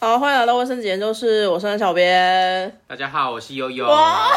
好，欢迎来到卫生间，就是我是小编，大家好，我是悠悠。哇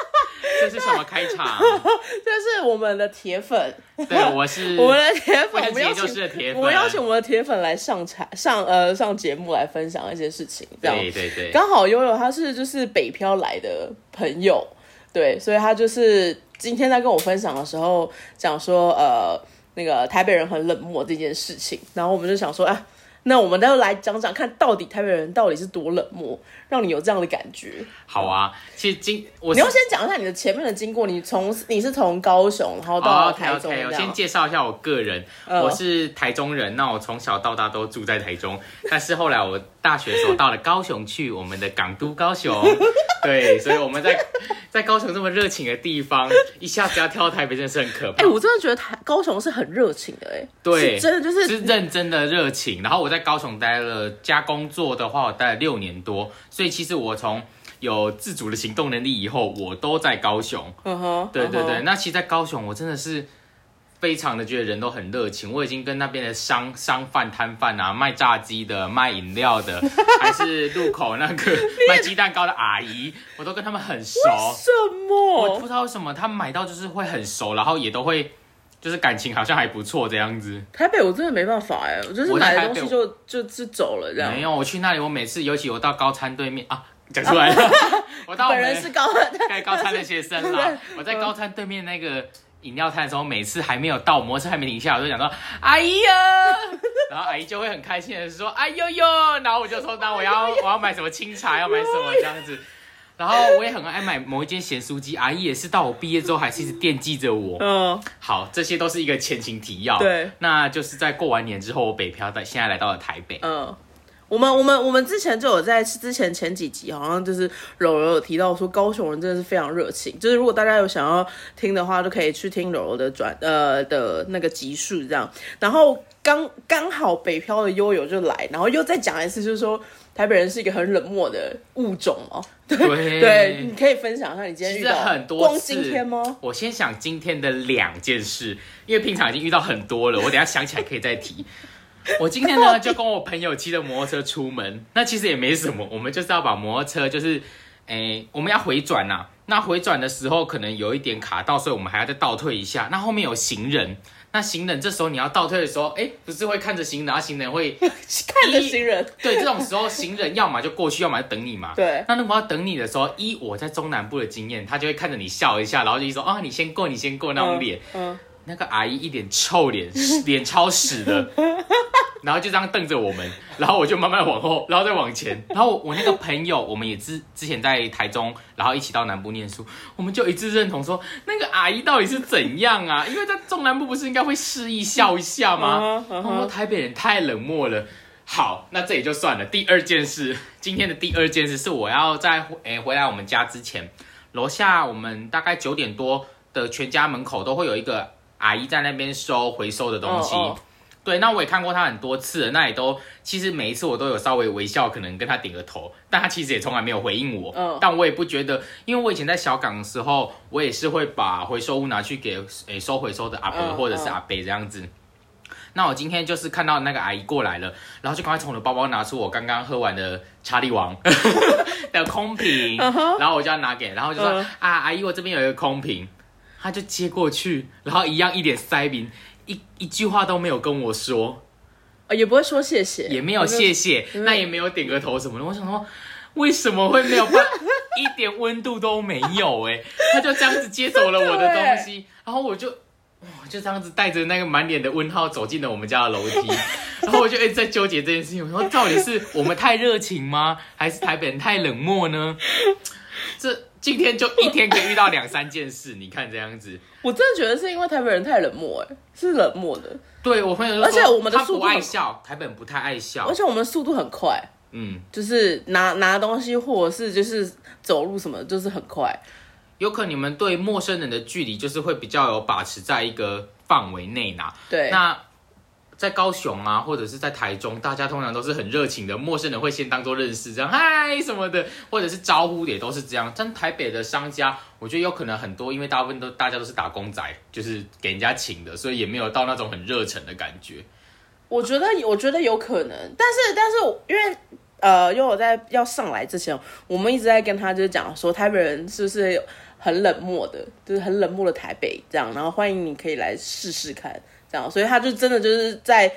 这是什么开场？这是我们的铁粉，对，我是 我们的铁粉，我们邀请是的铁粉。我们邀请我们的铁粉来上场上呃上节目来分享一些事情，这样对对对，刚好悠悠他是就是北漂来的朋友，对，所以他就是今天在跟我分享的时候讲说，呃，那个台北人很冷漠这件事情，然后我们就想说，啊，那我们待会来讲讲看，到底台北人到底是多冷漠，让你有这样的感觉。好啊。其实经我你要先讲一下你的前面的经过，你从你是从高雄然后到台中我先介绍一下我个人，嗯我是台中人，那我从小到大都住在台中，但是后来我大学的时候到了高雄去，我们的港都高雄，对，所以我们在在高雄这么热情的地方，一下子要跳到台北真的是很可怕。哎、我真的觉得台高雄是很热情的、哎，对真的就是是认真的热情。然后我在高雄待了加工作的话，我待了六年多，所以其实我从有自主的行动能力以后，我都在高雄。嗯哼，对对对，那其实，在高雄我真的是非常的觉得人都很热情。我已经跟那边的商商贩摊贩啊，卖炸鸡的、卖饮料的，还是路口那个 卖鸡蛋糕的阿姨，我都跟他们很熟。什么我不？知道为什么他们买到就是会很熟，然后也都会就是感情好像还不错这样子。台北我真的没办法哎，我就是买了台北东西就就就走了这样。没有，我去那里，我每次尤其我到高餐对面啊，讲出来了，我到我们本人是高盖高餐的学生啦。我在高餐对面那个饮料摊的时候，每次还没有到，摩托车还没停下，我就讲说阿姨呀，然后阿姨就会很开心的说哎呦呦，然后我就说那我要我要买什么清茶，要买什么这样子。然后我也很爱买某一间咸酥鸡，阿姨也是到我毕业之后还是一直惦记着我。嗯，好，这些都是一个前情提要。对，那就是在过完年之后，我北漂到现在来到了台北。嗯，我们我们我们之前就有在之前前几集好像就是柔柔有提到说高雄人真的是非常热情，就是如果大家有想要听的话，就可以去听柔柔的转呃的那个集数这样。然后刚刚好北漂的悠悠就来，然后又再讲一次，就是说台北人是一个很冷漠的物种哦。对对对，你可以分享一下你今天遇到很多光今天吗？我先想今天的两件事，因为平常已经遇到很多了，我等一下想起来可以再提。我今天呢就跟我朋友骑着摩托车出门，那其实也没什么，我们就是要把摩托车就是，诶，我们要回转呐、那回转的时候可能有一点卡到，所以我们还要再倒退一下。那后面有行人，那行人这时候你要倒退的时候，诶，不是会看着行人，然后行人会看着行人，对这种时候，行人要么就过去，要么就等你嘛。对那如果要等你的时候，一我在中南部的经验，他就会看着你笑一下，然后就说啊，你先过，你先过那种脸。嗯，那个阿姨一脸臭脸，脸超屎的，然后就这样瞪着我们，然后我就慢慢往后，然后再往前，然后我我那个朋友，我们也之之前在台中，然后一起到南部念书，我们就一致认同说，那个阿姨到底是怎样啊？因为在中南部不是应该会示意笑一下吗？嗯哼嗯哼我说台北人太冷漠了。好，那这也就算了。第二件事，今天的第二件事是我要在诶、回来我们家之前，楼下我们大概九点多的全家门口都会有一个阿姨在那边收回收的东西。哦哦对，那我也看过她很多次了，那也都其实每一次我都有稍微微笑，可能跟她点个头，但她其实也从来没有回应我。嗯但我也不觉得，因为我以前在小港的时候，我也是会把回收物拿去给诶、收回收的阿伯、嗯或者是阿伯这样子。那我今天就是看到那个阿姨过来了，然后就赶快从我的包包拿出我刚刚喝完的查理王 的空瓶，然后我就要拿给，然后就说、嗯啊，阿姨，我这边有一个空瓶，她就接过去，然后一样一脸塞宾，一一句话都没有跟我说，呃也不会说谢谢，也没有谢谢，那也没有点个头什么的。我想说，为什么会没有办 一点温度都没有、哎，他就这样子接走了我的东西，然后我就。我，就这样子带着那个满脸的问号走进了我们家的楼梯，然后我就一直在纠结这件事情。我说，到底是我们太热情吗，还是台北人太冷漠呢？这今天就一天可以遇到两三件事，你看这样子。我真的觉得是因为台北人太冷漠，哎，是冷漠的，对我朋友就说，而且我们的速度很爱笑，台北人不太爱笑而。且我们速度很快，嗯，就是拿拿东西或者是就是走路什么，就是很快。有可能你们对陌生人的距离就是会比较有把持在一个范围内呐。对，那在高雄啊，或者是在台中，大家通常都是很热情的，陌生人会先当做认识，这样嗨什么的，或者是招呼也都是这样。但台北的商家，我觉得有可能很多，因为大部分都大家都是打工仔，就是给人家请的，所以也没有到那种很热忱的感觉。我觉得我觉得有可能，但是但是因为呃，因为我在要上来之前，我们一直在跟他就是讲说，台北人是不是很冷漠的，就是很冷漠的台北这样，然后欢迎你可以来试试看这样，所以他就真的就是在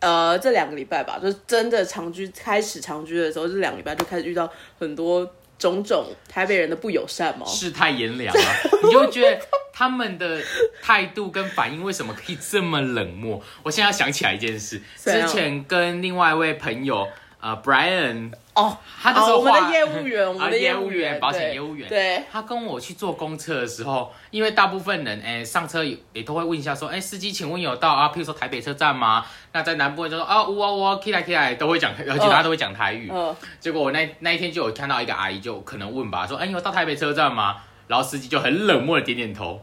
呃这两个礼拜吧，就是真的长居开始长居的时候，这两个礼拜就开始遇到很多种种台北人的不友善嘛。世态炎凉啊，你就觉得他们的态度跟反应为什么可以这么冷漠？我现在想起来一件事，之前跟另外一位朋友呃 Brian，哦，他那时候我们的业务员，我们啊的业务员，保险业务员，对，他跟我去坐公车的时候，因为大部分人哎、上车也也都会问一下说，哎、司机请问有到啊？譬如说台北车站吗？那在南部就说啊呜啊呜啊，起来起来，都会讲，而且大家都会讲台语。嗯，结果我那那一天就有看到一个阿姨，就可能问吧，说，哎、你有到台北车站吗？然后司机就很冷漠的点点头，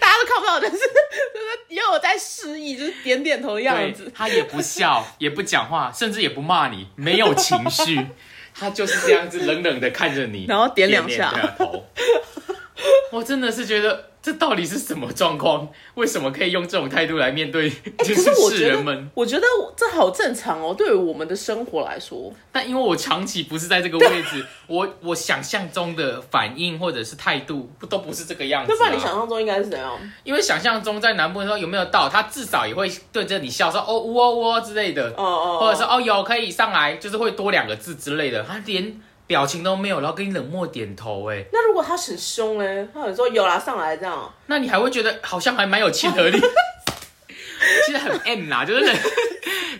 大家都看不到，但是就是也有在示意，就是点点头的样子。他也不笑，也不讲话，甚至也不骂你，没有情绪，他就是这样子冷冷的看着你，然后点两下点点头。我真的是觉得这到底是什么状况？为什么可以用这种态度来面对就可是我世人们？，我觉得这好正常哦。对于我们的生活来说，但因为我长期不是在这个位置，我我想象中的反应或者是态度不都不是这个样子、啊。那不然你想象中应该是怎样？因为想象中在南部的时候有没有到，他至少也会对着你笑说哦呜哦呜哦之类的。哦哦，或者是哦有可以上来，就是会多两个字之类的，他连表情都没有，然后跟你冷漠点头，哎，那如果他很凶呢？他很说有啦，上来这样。那你还会觉得好像还蛮有亲和力，其实很 M 啦，就是人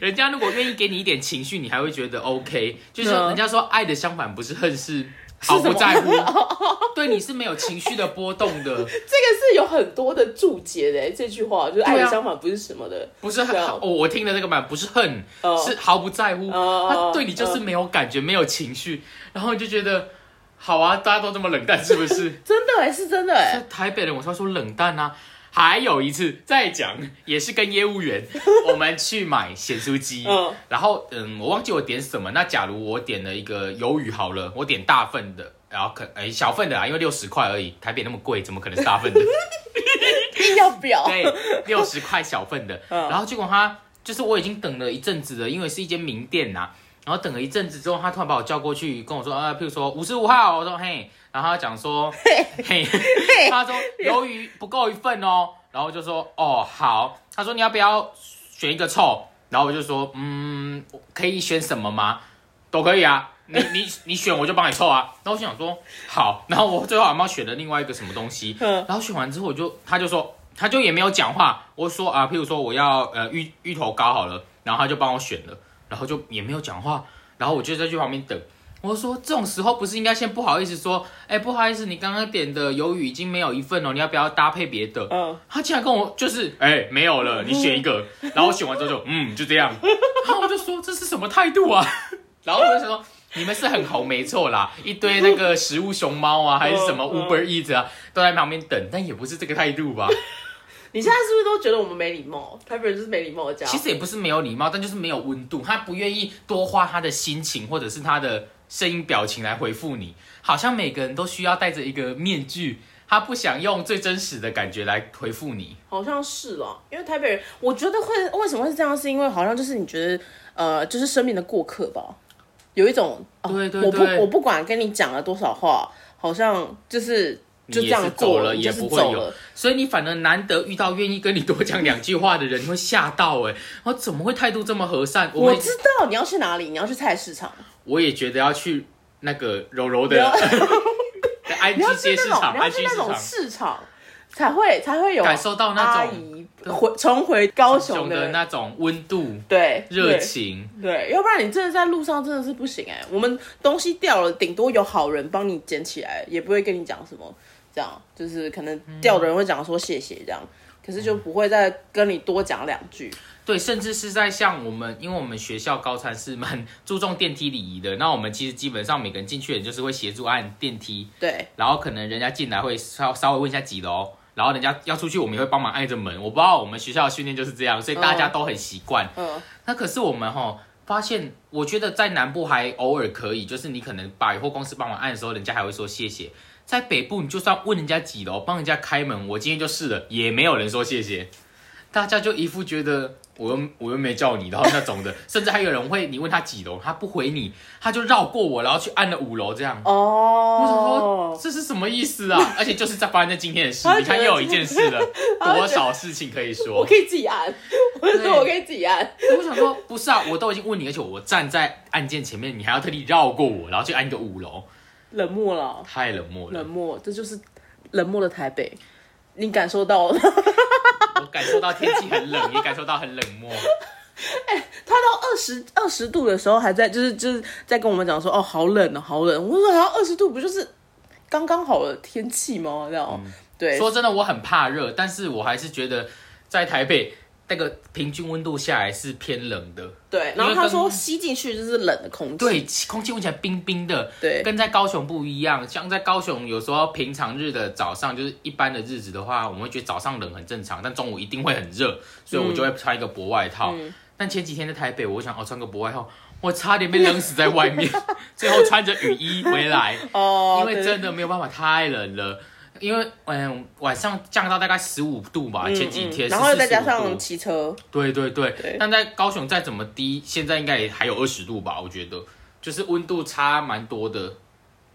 人家如果愿意给你一点情绪，你还会觉得 OK，就是嗯人家说爱的相反不是恨是。毫不在乎，对你是没有情绪的波动的，这个是有很多的注解的这句话，就是爱的相反不是什么的。不是很、我听的这个版不是恨，哦是毫不在乎，哦他对你就是没有感觉，没有情绪，然后你就觉得好啊，大家都这么冷淡，是不是？真的哎，是真的哎。台北人，我才说冷淡啊。还有一次再讲，也是跟业务员，我们去买咸酥鸡，嗯然后嗯，我忘记我点什么。那假如我点了一个鱿鱼好了，我点大份的，然后可哎小份的啊，因为六十块而已，台北那么贵，怎么可能是大份的？硬要表。对，六十块小份的。嗯然后结果他就是我已经等了一阵子了，因为是一间名店呐、然后等了一阵子之后，他突然把我叫过去跟我说，啊，譬如说五十五号，我说嘿，然后他讲说，嘿，他说鱿鱼不够一份哦，然后我就说哦好，他说你要不要选一个凑，然后我就说嗯，可以选什么吗？都可以啊。你你你选我就帮你凑啊，然后我想说好，然后我最后好像选了另外一个什么东西，嗯。然后选完之后我就他就说他就也没有讲话，我说啊，譬如说我要呃芋芋头糕好了，然后他就帮我选了，然后就也没有讲话，然后我就在去旁边等。我说这种时候不是应该先不好意思说，哎、不好意思，你刚刚点的鱿鱼已经没有一份了，你要不要搭配别的？嗯，他竟然跟我就是，哎、没有了，你选一个。然后我选完之后就，嗯，就这样。然后我就说这是什么态度啊？然后我就想说，你们是很红没错啦，一堆那个食物熊猫啊，还是什么 Uber Eats 啊，都在旁边等，但也不是这个态度吧？你现在是不是都觉得我们没礼貌？台北人就是没礼貌的家伙。其实也不是没有礼貌，但就是没有温度。他不愿意多花他的心情或者是他的声音表情来回复你，好像每个人都需要戴着一个面具，他不想用最真实的感觉来回复你。好像是啦，因为台北人，我觉得会为什么会是这样，是因为好像就是你觉得，呃，就是生命的过客吧，有一种，哦对对我不我不管跟你讲了多少话，好像就是就这样做走了也不会有，所以你反而难得遇到愿意跟你多讲两句话的人，你会吓到哎、然后怎么会态度这么和善？我我知道你要去哪里，你要去菜市场，我也觉得要去那个柔柔的你要的安你要居街市场，去那种你要安居市去那种场，市场，才会才会有感受到那种阿姨回重回高雄熊的那种温度、对热对情。对，要不然你真的在路上真的是不行哎、我们东西掉了，顶多有好人帮你捡起来，也不会跟你讲什么，这样就是可能掉的人会讲说谢谢这样，可是就不会再跟你多讲两句。对，甚至是在像我们，因为我们学校高餐是蛮注重电梯礼仪的，那我们其实基本上每个人进去的人就是会协助按电梯，对，然后可能人家进来会稍稍微问一下几楼，然后人家要出去，我们也会帮忙按着门。我不知道我们学校的训练就是这样，所以大家都很习惯。嗯，那可是我们哈发现，我觉得在南部还偶尔可以，就是你可能百货公司帮忙按的时候，人家还会说谢谢。在北部，你就算问人家几楼，帮人家开门，我今天就试了，也没有人说谢谢。大家就一副觉得我又我又没叫你，然后那种的，甚至还有人会你问他几楼，他不回你，他就绕过我，然后去按了五楼这样。哦，我想说这是什么意思啊？而且就是在发生在今天的事，你看又有一件事了，多少事情可以说我？可以自己按，我就说我可以自己按。我想说不是啊，我都已经问你，而且我站在按键前面，你还要特地绕过我，然后去按一个五楼，冷漠了，太冷漠了冷。漠，这就是冷漠的台北，你感受到了。我感受到天气很冷，也感受到很冷漠。哎他到二十二十度的时候，还在就是就是在跟我们讲说，哦，好冷哦，好冷。我说，好像二十度不就是刚刚好的天气吗？这样，对，说真的，我很怕热，但是我还是觉得在台北那个平均温度下来是偏冷的。对。然后他说吸进去就是冷的空气，对，空气闻起来冰冰的，对跟在高雄不一样。像在高雄，有时候平常日的早上，就是一般的日子的话，我们会觉得早上冷很正常，但中午一定会很热，所以我就会穿一个薄外套。嗯但前几天在台北，我想哦穿个薄外套，我差点被冷死在外面，最后穿着雨衣回来，哦，因为真的没有办法，太冷了。因为嗯晚上降到大概十五度吧，嗯前几天、嗯然后再加上度骑车，对对对，对但在高雄再怎么低，现在应该也还有二十度吧？我觉得，就是温度差蛮多的。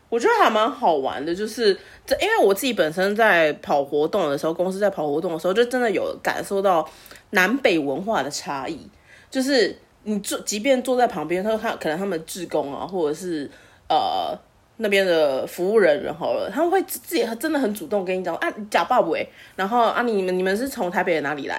我觉得还蛮好玩的，就是这，因为我自己本身在跑活动的时候，公司在跑活动的时候，就真的有感受到南北文化的差异。就是你坐，即便坐在旁边，他他可能他们志工啊，或者是呃那边的服务人员好了，他们会自自己真的很主动跟你讲啊，假爸爸然后啊你们你们是从台北的哪里来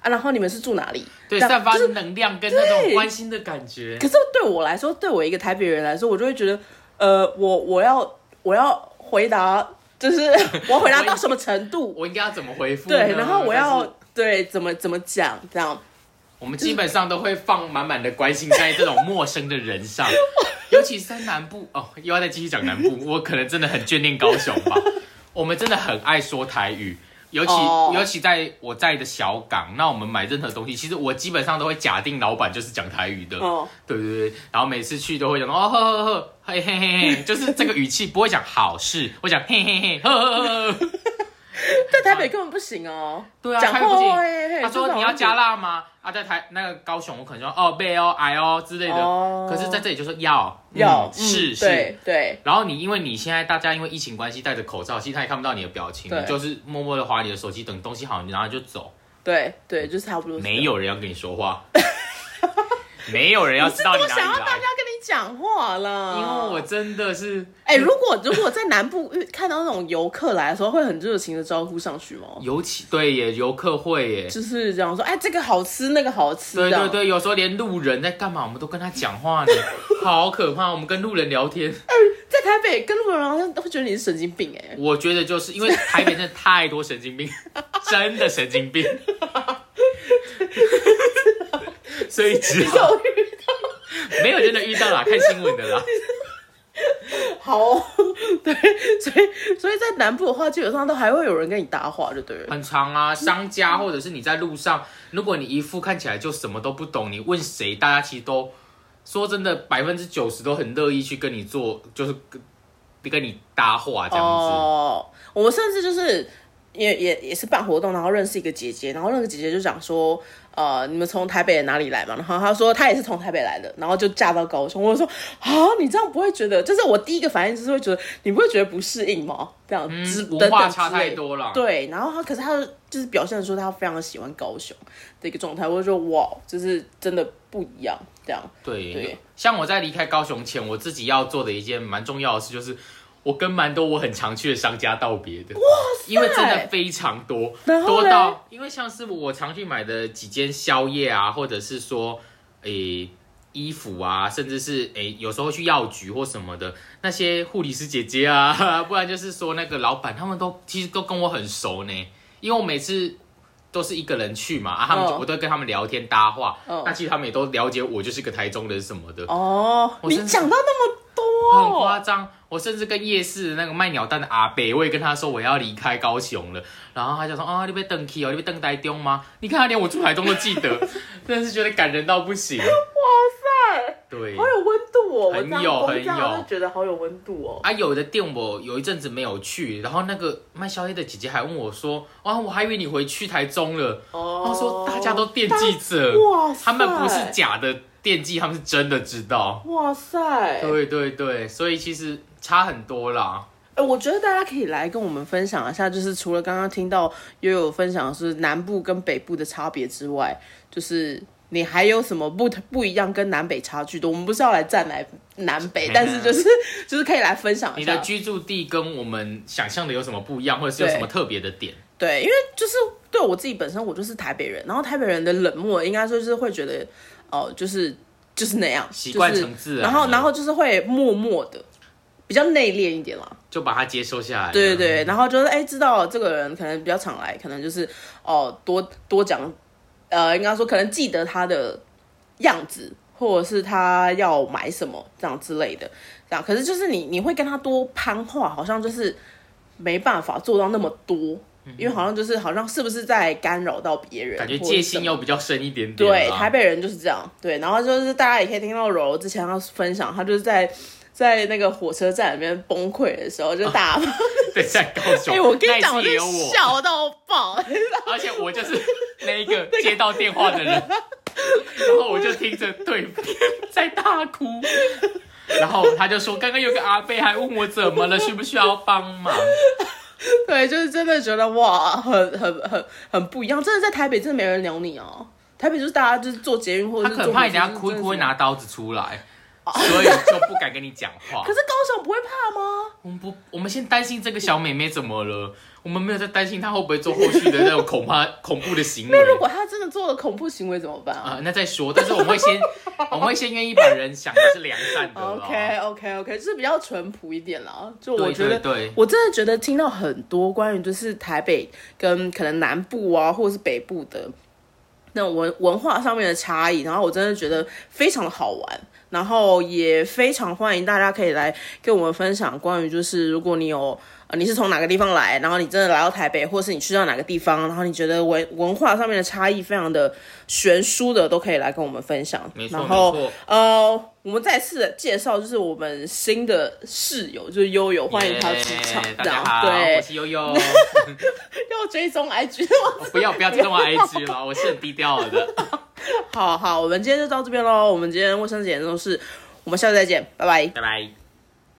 啊，然后你们是住哪里？对，散发就是能量跟那种关心的感觉。可是对我来说，对我一个台北人来说，我就会觉得，呃，我我要我要回答，就是 我要回答到什么程度？我应该要怎么回复？对，然后我要对怎么怎么讲这样。我们基本上都会放满满的关心在这种陌生的人上，尤其是在南部哦，又要再继续讲南部，我可能真的很眷恋高雄吧。我们真的很爱说台语，尤其、哦。尤其在我在的小港，那我们买任何东西，其实我基本上都会假定老板就是讲台语的，哦，对对对，然后每次去都会讲哦呵呵呵，嘿嘿嘿嘿，就是这个语气不会讲好事，我讲嘿嘿嘿呵呵呵呵。在台北根本不行哦。对啊，讲不行他说你要加辣吗？啊，在台那个高雄，我可能说哦背哦矮哦之类的，哦可是在这里就说要要嗯是嗯是。对对然后你因为你现在大家因为疫情关系戴着口罩，其实他也看不到你的表情，你就是默默的划你的手机，等东西好你然后就走，对对，就是差不多。没有人要跟你说话，没有人要知道你哪里 讲话啦？因为我真的是哎、如果如果在南部遇看到那种游客来的时候，会很热情的招呼上去吗？尤其对耶，游客会耶。就是这样说，哎，这个好吃，那个好吃，对对对，有时候连路人在干嘛，我们都跟他讲话呢，好可怕。我们跟路人聊天，在台北跟路人聊天都会觉得你是神经病哎、我觉得就是因为台北真的太多神经病，真的神经病，所以只好 没有真的遇到啦，看新闻的啦。好哦，对，所以所以在南部的话，基本上都还会有人跟你搭话，就对了。很长啊，商家或者是你在路上，如果你一副看起来就什么都不懂，你问谁，大家其实都说真的，百分之九十都很乐意去跟你做，就是跟跟你搭话这样子。哦，我们甚至就是也也也是办活动，然后认识一个姐姐，然后那个姐姐就讲说，呃，你们从台北哪里来嘛？然后她说她也是从台北来的，然后就嫁到高雄。我就说啊，你这样不会觉得？就是我第一个反应就是会觉得，你不会觉得不适应吗？这样之、嗯，文化差太多了。对，然后她可是她就是表现出她非常的喜欢高雄的一个状态，我就说哇，就是真的不一样，这样对，对像我在离开高雄前，我自己要做的一件蛮重要的事，就是我跟蛮多我很常去的商家道别的。哇塞！因为真的非常多，多到因为像是我常去买的几间宵夜啊，或者是说，诶、衣服啊，甚至是诶、有时候去药局或什么的，那些护理师姐姐啊，不然就是说那个老板，他们都其实都跟我很熟呢，因为我每次。都是一个人去嘛，啊，他们我都跟他们聊天搭话，嗯那其实他们也都了解我就是个台中人什么的，哦，你讲到那么很多，夸张。我甚至跟夜市那个卖鸟蛋的阿北，我也跟他说我要离开高雄了，然后他就说啊，你被登 K 哦，你被登呆丢吗？你看他连我住台中都记得，真的是觉得感人到不行。哇塞，对好，有温度哦，很有很有就觉得好有温度哦。啊，有的店我有一阵子没有去，然后那个卖宵夜的姐姐还问我说：“啊，我还以为你回去台中了。”哦她说大家都惦记着，哇塞，他们不是假的惦记，他们是真的知道。哇塞，对对对，所以其实差很多啦。哎、我觉得大家可以来跟我们分享一下，就是除了刚刚听到悠悠分享的是南部跟北部的差别之外，就是你还有什么不不一样跟南北差距的？我们不是要来站来南北，但是就是就是可以来分享一下。你的居住地跟我们想象的有什么不一样，或者是有什么特别的点？对，因为就是对我自己本身，我就是台北人，然后台北人的冷漠，应该说就是会觉得哦、就是就是那样，习惯成自然然后然后就是会默默的。比较内敛一点啦，就把它接收下来。对对对，然后就是哎、知道这个人可能比较常来，可能就是哦多多讲，呃，应该说可能记得他的样子，或者是他要买什么这样之类的，这样。可是就是你你会跟他多攀话，好像就是没办法做到那么多，因为好像就是好像是不是在干扰到别人，感觉戒心又比较深一点点。对，台北人就是这样。对，然后就是大家也可以听到柔柔之前要分享，他就是在在那个火车站里面崩溃的时候，就大骂。对在高雄，哎、我跟你讲，我，笑到爆。而且我就是那一个 接到电话的人，然后我就听着对面在大哭。然后他就说：“刚刚有个阿贝还问我怎么了，需不需要帮忙 对，就是真的觉得哇，很很很很不一样。真的在台北，真的没人鸟你哦。台北就是大家就是做捷运？”或者是坐他可能怕你等下哭一哭会拿刀子出来，所以就不敢跟你讲话 可。是高雄不会怕吗？我们不，我们先担心这个小妹妹怎么了，我们没有在担心她会不会做后续的那种恐怕 恐怖的行为。那如果她真的做了恐怖行为怎么办啊啊、那再说，但是我们会先，我们会先愿意把人想的是良善的。？OK OK OK，就是比较淳朴一点啦。就我觉得对对我真的觉得听到很多关于就是台北跟可能南部啊，或者是北部的那种文文化上面的差异，然后我真的觉得非常的好玩，然后也非常欢迎大家可以来跟我们分享关于就是如果你有。呃，你是从哪个地方来？然后你真的来到台北，或是你去到哪个地方，然后你觉得文文化上面的差异非常的悬殊的，都可以来跟我们分享。没错然后呃，我们再次介绍，就是我们新的室友，就是悠悠，欢迎他出场对我，是悠悠。要追踪 IG 吗？不要不要追踪我 IG 了，我是很低调的。好好，我们今天就到这边喽。我们今天卫生纸研究室，我们下次再见，拜拜。拜拜。